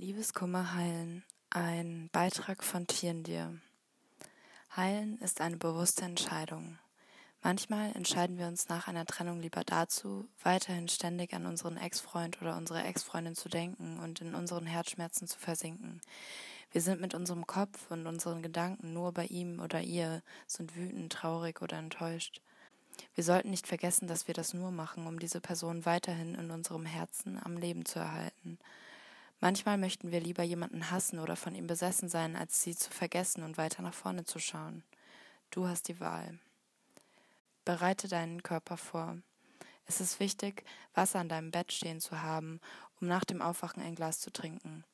Liebeskummer heilen. Ein Beitrag von Tiendir. Heilen ist eine bewusste Entscheidung. Manchmal entscheiden wir uns nach einer Trennung lieber dazu, weiterhin ständig an unseren Ex-Freund oder unsere Ex-Freundin zu denken und in unseren Herzschmerzen zu versinken. Wir sind mit unserem Kopf und unseren Gedanken nur bei ihm oder ihr, sind wütend, traurig oder enttäuscht. Wir sollten nicht vergessen, dass wir das nur machen, um diese Person weiterhin in unserem Herzen am Leben zu erhalten. Manchmal möchten wir lieber jemanden hassen oder von ihm besessen sein, als sie zu vergessen und weiter nach vorne zu schauen. Du hast die Wahl. Bereite deinen Körper vor. Es ist wichtig, Wasser an deinem Bett stehen zu haben, um nach dem Aufwachen ein Glas zu trinken.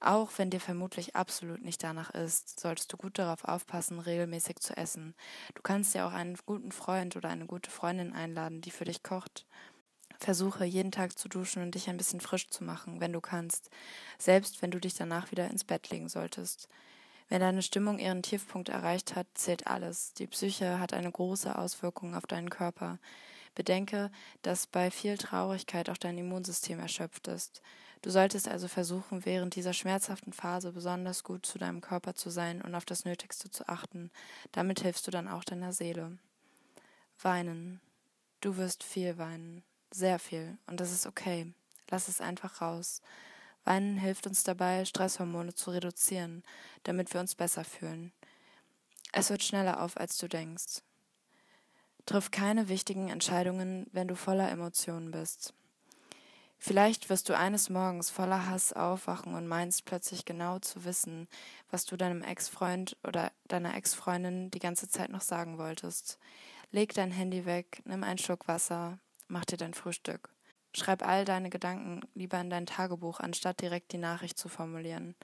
Auch wenn dir vermutlich absolut nicht danach ist, solltest du gut darauf aufpassen, regelmäßig zu essen. Du kannst dir auch einen guten Freund oder eine gute Freundin einladen, die für dich kocht. Versuche jeden Tag zu duschen und dich ein bisschen frisch zu machen, wenn du kannst, selbst wenn du dich danach wieder ins Bett legen solltest. Wenn deine Stimmung ihren Tiefpunkt erreicht hat, zählt alles. Die Psyche hat eine große Auswirkung auf deinen Körper. Bedenke, dass bei viel Traurigkeit auch dein Immunsystem erschöpft ist. Du solltest also versuchen, während dieser schmerzhaften Phase besonders gut zu deinem Körper zu sein und auf das Nötigste zu achten. Damit hilfst du dann auch deiner Seele. Weinen. Du wirst viel weinen. Sehr viel. Und das ist okay. Lass es einfach raus. Weinen hilft uns dabei, Stresshormone zu reduzieren, damit wir uns besser fühlen. Es wird schneller auf, als du denkst. Triff keine wichtigen Entscheidungen, wenn du voller Emotionen bist. Vielleicht wirst du eines Morgens voller Hass aufwachen und meinst plötzlich genau zu wissen, was du deinem Ex-Freund oder deiner Ex-Freundin die ganze Zeit noch sagen wolltest. Leg dein Handy weg, nimm einen Schluck Wasser, Mach dir dein Frühstück. Schreib all deine Gedanken lieber in dein Tagebuch, anstatt direkt die Nachricht zu formulieren.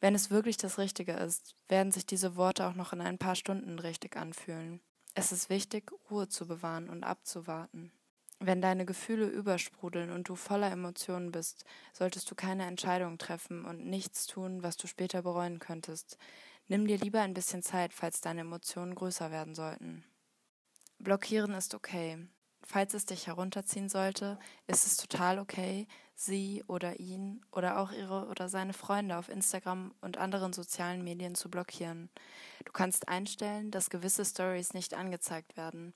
Wenn es wirklich das Richtige ist, werden sich diese Worte auch noch in ein paar Stunden richtig anfühlen. Es ist wichtig, Ruhe zu bewahren und abzuwarten. Wenn deine Gefühle übersprudeln und du voller Emotionen bist, solltest du keine Entscheidung treffen und nichts tun, was du später bereuen könntest. Nimm dir lieber ein bisschen Zeit, falls deine Emotionen größer werden sollten. Blockieren ist okay. Falls es dich herunterziehen sollte, ist es total okay, sie oder ihn oder auch ihre oder seine Freunde auf Instagram und anderen sozialen Medien zu blockieren. Du kannst einstellen, dass gewisse Stories nicht angezeigt werden.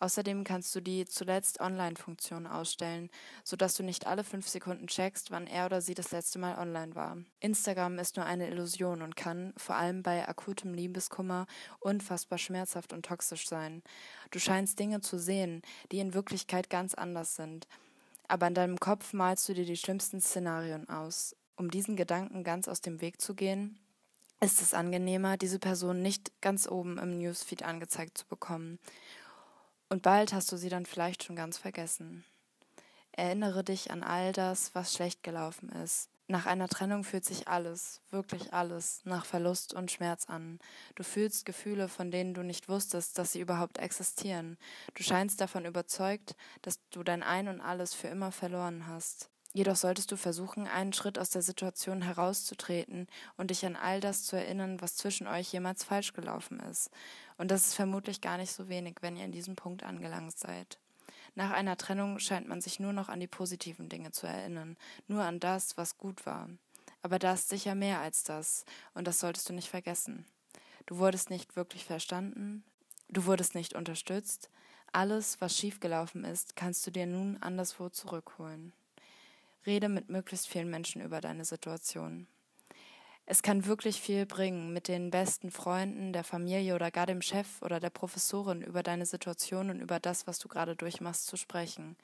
Außerdem kannst du die zuletzt Online-Funktion ausstellen, sodass du nicht alle fünf Sekunden checkst, wann er oder sie das letzte Mal online war. Instagram ist nur eine Illusion und kann, vor allem bei akutem Liebeskummer, unfassbar schmerzhaft und toxisch sein. Du scheinst Dinge zu sehen, die in Wirklichkeit ganz anders sind. Aber in deinem Kopf malst du dir die schlimmsten Szenarien aus. Um diesen Gedanken ganz aus dem Weg zu gehen, ist es angenehmer, diese Person nicht ganz oben im Newsfeed angezeigt zu bekommen. Und bald hast du sie dann vielleicht schon ganz vergessen. Erinnere dich an all das, was schlecht gelaufen ist. Nach einer Trennung fühlt sich alles, wirklich alles, nach Verlust und Schmerz an. Du fühlst Gefühle, von denen du nicht wusstest, dass sie überhaupt existieren. Du scheinst davon überzeugt, dass du dein Ein und alles für immer verloren hast. Jedoch solltest du versuchen, einen Schritt aus der Situation herauszutreten und dich an all das zu erinnern, was zwischen euch jemals falsch gelaufen ist. Und das ist vermutlich gar nicht so wenig, wenn ihr an diesem Punkt angelangt seid. Nach einer Trennung scheint man sich nur noch an die positiven Dinge zu erinnern, nur an das, was gut war. Aber da ist sicher mehr als das, und das solltest du nicht vergessen. Du wurdest nicht wirklich verstanden, du wurdest nicht unterstützt, alles, was schiefgelaufen ist, kannst du dir nun anderswo zurückholen. Rede mit möglichst vielen Menschen über deine Situation. Es kann wirklich viel bringen, mit den besten Freunden, der Familie oder gar dem Chef oder der Professorin über deine Situation und über das, was du gerade durchmachst, zu sprechen.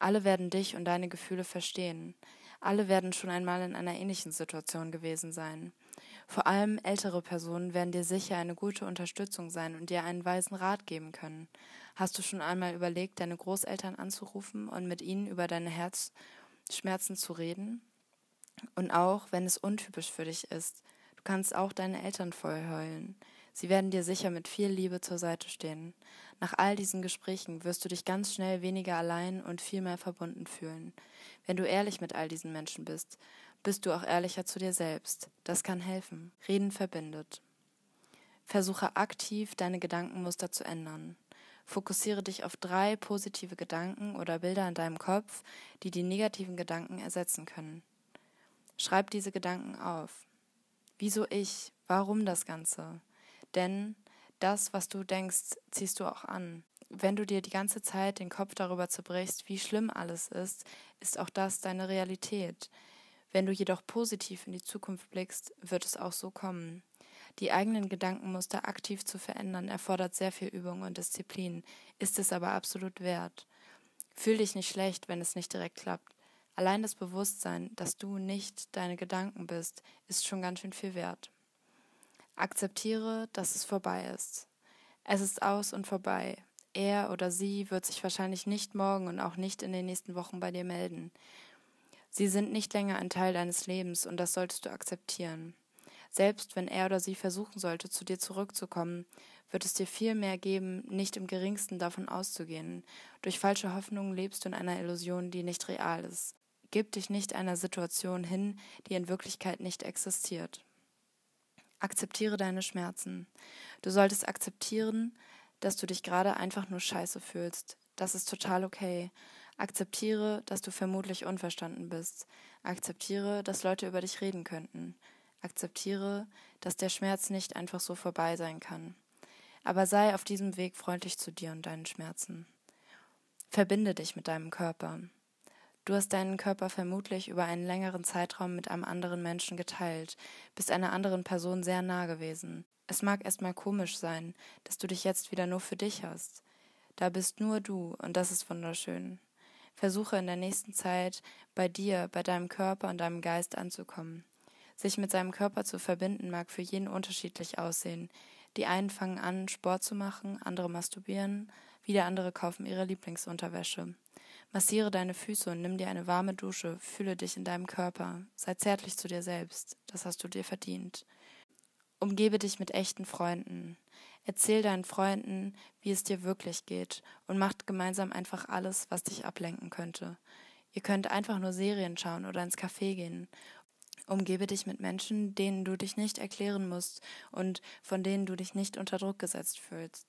Alle werden dich und deine Gefühle verstehen. Alle werden schon einmal in einer ähnlichen Situation gewesen sein. Vor allem ältere Personen werden dir sicher eine gute Unterstützung sein und dir einen weisen Rat geben können. Hast du schon einmal überlegt, deine Großeltern anzurufen und mit ihnen über deine Herz Schmerzen zu reden. Und auch wenn es untypisch für dich ist, du kannst auch deine Eltern voll heulen. Sie werden dir sicher mit viel Liebe zur Seite stehen. Nach all diesen Gesprächen wirst du dich ganz schnell weniger allein und viel mehr verbunden fühlen. Wenn du ehrlich mit all diesen Menschen bist, bist du auch ehrlicher zu dir selbst. Das kann helfen. Reden verbindet. Versuche aktiv, deine Gedankenmuster zu ändern. Fokussiere dich auf drei positive Gedanken oder Bilder in deinem Kopf, die die negativen Gedanken ersetzen können. Schreib diese Gedanken auf. Wieso ich? Warum das Ganze? Denn das, was du denkst, ziehst du auch an. Wenn du dir die ganze Zeit den Kopf darüber zerbrichst, wie schlimm alles ist, ist auch das deine Realität. Wenn du jedoch positiv in die Zukunft blickst, wird es auch so kommen. Die eigenen Gedankenmuster aktiv zu verändern, erfordert sehr viel Übung und Disziplin, ist es aber absolut wert. Fühl dich nicht schlecht, wenn es nicht direkt klappt. Allein das Bewusstsein, dass du nicht deine Gedanken bist, ist schon ganz schön viel wert. Akzeptiere, dass es vorbei ist. Es ist aus und vorbei. Er oder sie wird sich wahrscheinlich nicht morgen und auch nicht in den nächsten Wochen bei dir melden. Sie sind nicht länger ein Teil deines Lebens und das solltest du akzeptieren. Selbst wenn er oder sie versuchen sollte, zu dir zurückzukommen, wird es dir viel mehr geben, nicht im geringsten davon auszugehen. Durch falsche Hoffnungen lebst du in einer Illusion, die nicht real ist. Gib dich nicht einer Situation hin, die in Wirklichkeit nicht existiert. Akzeptiere deine Schmerzen. Du solltest akzeptieren, dass du dich gerade einfach nur scheiße fühlst. Das ist total okay. Akzeptiere, dass du vermutlich unverstanden bist. Akzeptiere, dass Leute über dich reden könnten. Akzeptiere, dass der Schmerz nicht einfach so vorbei sein kann. Aber sei auf diesem Weg freundlich zu dir und deinen Schmerzen. Verbinde dich mit deinem Körper. Du hast deinen Körper vermutlich über einen längeren Zeitraum mit einem anderen Menschen geteilt, bist einer anderen Person sehr nah gewesen. Es mag erstmal komisch sein, dass du dich jetzt wieder nur für dich hast. Da bist nur du und das ist wunderschön. Versuche in der nächsten Zeit bei dir, bei deinem Körper und deinem Geist anzukommen. Sich mit seinem Körper zu verbinden mag für jeden unterschiedlich aussehen. Die einen fangen an, Sport zu machen, andere masturbieren, wieder andere kaufen ihre Lieblingsunterwäsche. Massiere deine Füße und nimm dir eine warme Dusche, fühle dich in deinem Körper, sei zärtlich zu dir selbst, das hast du dir verdient. Umgebe dich mit echten Freunden. Erzähl deinen Freunden, wie es dir wirklich geht und macht gemeinsam einfach alles, was dich ablenken könnte. Ihr könnt einfach nur Serien schauen oder ins Café gehen. Umgebe dich mit Menschen, denen du dich nicht erklären musst und von denen du dich nicht unter Druck gesetzt fühlst.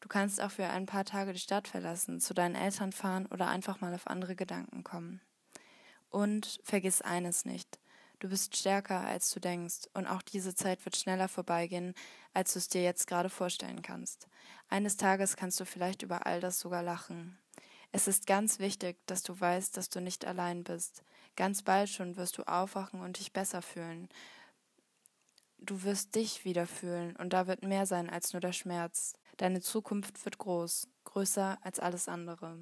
Du kannst auch für ein paar Tage die Stadt verlassen, zu deinen Eltern fahren oder einfach mal auf andere Gedanken kommen. Und vergiss eines nicht. Du bist stärker, als du denkst, und auch diese Zeit wird schneller vorbeigehen, als du es dir jetzt gerade vorstellen kannst. Eines Tages kannst du vielleicht über all das sogar lachen. Es ist ganz wichtig, dass du weißt, dass du nicht allein bist. Ganz bald schon wirst du aufwachen und dich besser fühlen. Du wirst dich wieder fühlen, und da wird mehr sein als nur der Schmerz. Deine Zukunft wird groß, größer als alles andere.